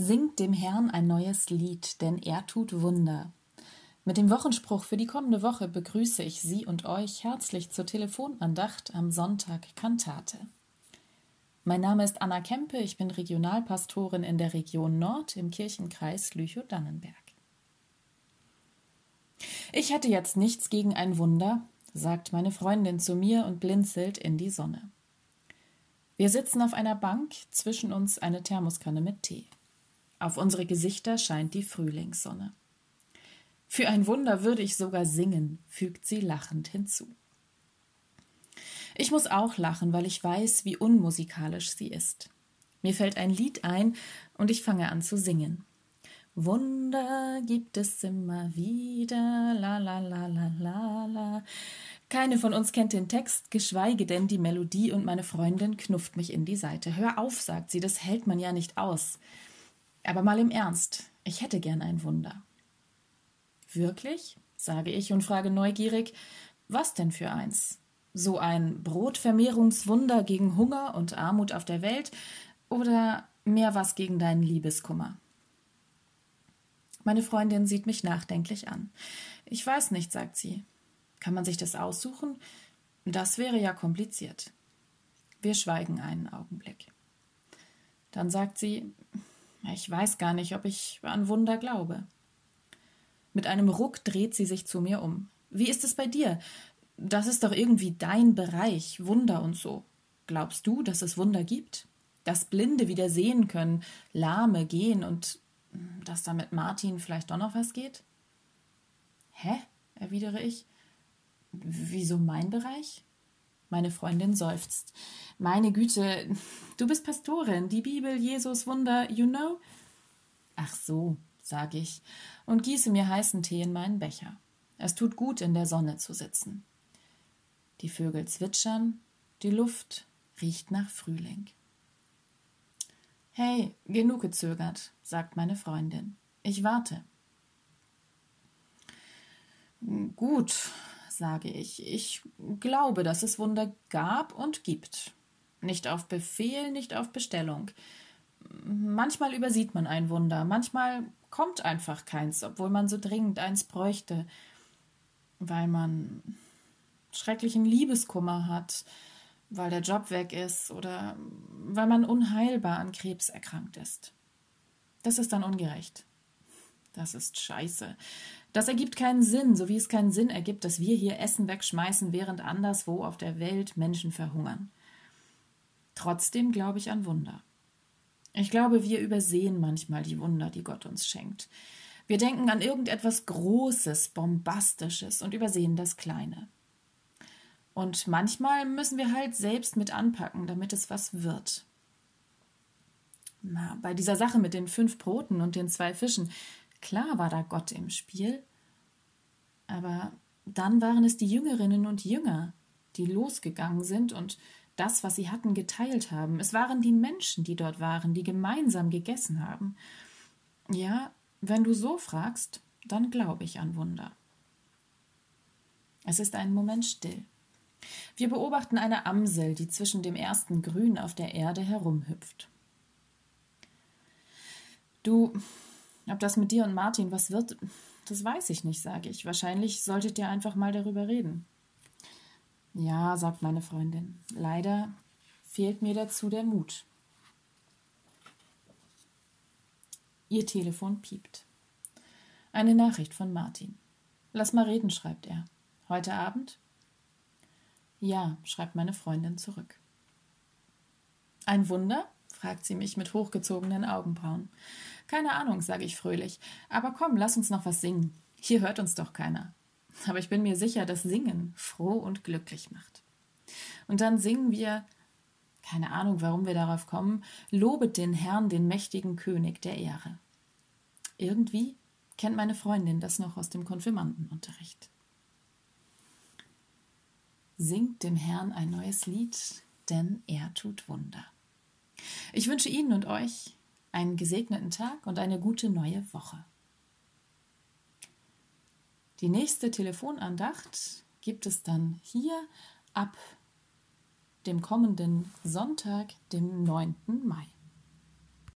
Singt dem Herrn ein neues Lied, denn er tut Wunder. Mit dem Wochenspruch für die kommende Woche begrüße ich Sie und euch herzlich zur Telefonandacht am Sonntag Kantate. Mein Name ist Anna Kempe, ich bin Regionalpastorin in der Region Nord im Kirchenkreis Lüchow-Dannenberg. Ich hätte jetzt nichts gegen ein Wunder, sagt meine Freundin zu mir und blinzelt in die Sonne. Wir sitzen auf einer Bank, zwischen uns eine Thermoskanne mit Tee. Auf unsere Gesichter scheint die Frühlingssonne. Für ein Wunder würde ich sogar singen, fügt sie lachend hinzu. Ich muss auch lachen, weil ich weiß, wie unmusikalisch sie ist. Mir fällt ein Lied ein und ich fange an zu singen. Wunder gibt es immer wieder, la la la la la la. Keine von uns kennt den Text, geschweige denn die Melodie und meine Freundin knufft mich in die Seite. Hör auf, sagt sie, das hält man ja nicht aus. Aber mal im Ernst, ich hätte gern ein Wunder. Wirklich? sage ich und frage neugierig, was denn für eins? So ein Brotvermehrungswunder gegen Hunger und Armut auf der Welt oder mehr was gegen deinen Liebeskummer? Meine Freundin sieht mich nachdenklich an. Ich weiß nicht, sagt sie. Kann man sich das aussuchen? Das wäre ja kompliziert. Wir schweigen einen Augenblick. Dann sagt sie, ich weiß gar nicht, ob ich an Wunder glaube. Mit einem Ruck dreht sie sich zu mir um. Wie ist es bei dir? Das ist doch irgendwie dein Bereich, Wunder und so. Glaubst du, dass es Wunder gibt? Dass Blinde wieder sehen können, Lahme gehen und dass da mit Martin vielleicht doch noch was geht? Hä? erwidere ich. Wieso mein Bereich? Meine Freundin seufzt. Meine Güte, du bist Pastorin, die Bibel, Jesus, Wunder, you know? Ach so, sage ich und gieße mir heißen Tee in meinen Becher. Es tut gut, in der Sonne zu sitzen. Die Vögel zwitschern, die Luft riecht nach Frühling. Hey, genug gezögert, sagt meine Freundin. Ich warte. Gut, sage ich. Ich glaube, dass es Wunder gab und gibt. Nicht auf Befehl, nicht auf Bestellung. Manchmal übersieht man ein Wunder, manchmal kommt einfach keins, obwohl man so dringend eins bräuchte, weil man schrecklichen Liebeskummer hat, weil der Job weg ist oder weil man unheilbar an Krebs erkrankt ist. Das ist dann ungerecht. Das ist scheiße. Das ergibt keinen Sinn, so wie es keinen Sinn ergibt, dass wir hier Essen wegschmeißen, während anderswo auf der Welt Menschen verhungern. Trotzdem glaube ich an Wunder. Ich glaube, wir übersehen manchmal die Wunder, die Gott uns schenkt. Wir denken an irgendetwas Großes, Bombastisches und übersehen das Kleine. Und manchmal müssen wir halt selbst mit anpacken, damit es was wird. Na, bei dieser Sache mit den fünf Broten und den zwei Fischen, Klar war da Gott im Spiel, aber dann waren es die Jüngerinnen und Jünger, die losgegangen sind und das, was sie hatten, geteilt haben. Es waren die Menschen, die dort waren, die gemeinsam gegessen haben. Ja, wenn du so fragst, dann glaube ich an Wunder. Es ist ein Moment still. Wir beobachten eine Amsel, die zwischen dem ersten Grün auf der Erde herumhüpft. Du, ob das mit dir und Martin was wird, das weiß ich nicht, sage ich. Wahrscheinlich solltet ihr einfach mal darüber reden. Ja, sagt meine Freundin. Leider fehlt mir dazu der Mut. Ihr Telefon piept. Eine Nachricht von Martin. Lass mal reden, schreibt er. Heute Abend? Ja, schreibt meine Freundin zurück. Ein Wunder? Fragt sie mich mit hochgezogenen Augenbrauen. Keine Ahnung, sage ich fröhlich. Aber komm, lass uns noch was singen. Hier hört uns doch keiner. Aber ich bin mir sicher, dass Singen froh und glücklich macht. Und dann singen wir, keine Ahnung, warum wir darauf kommen, lobet den Herrn, den mächtigen König der Ehre. Irgendwie kennt meine Freundin das noch aus dem Konfirmandenunterricht. Singt dem Herrn ein neues Lied, denn er tut Wunder. Ich wünsche Ihnen und euch einen gesegneten Tag und eine gute neue Woche. Die nächste Telefonandacht gibt es dann hier ab dem kommenden Sonntag, dem 9. Mai.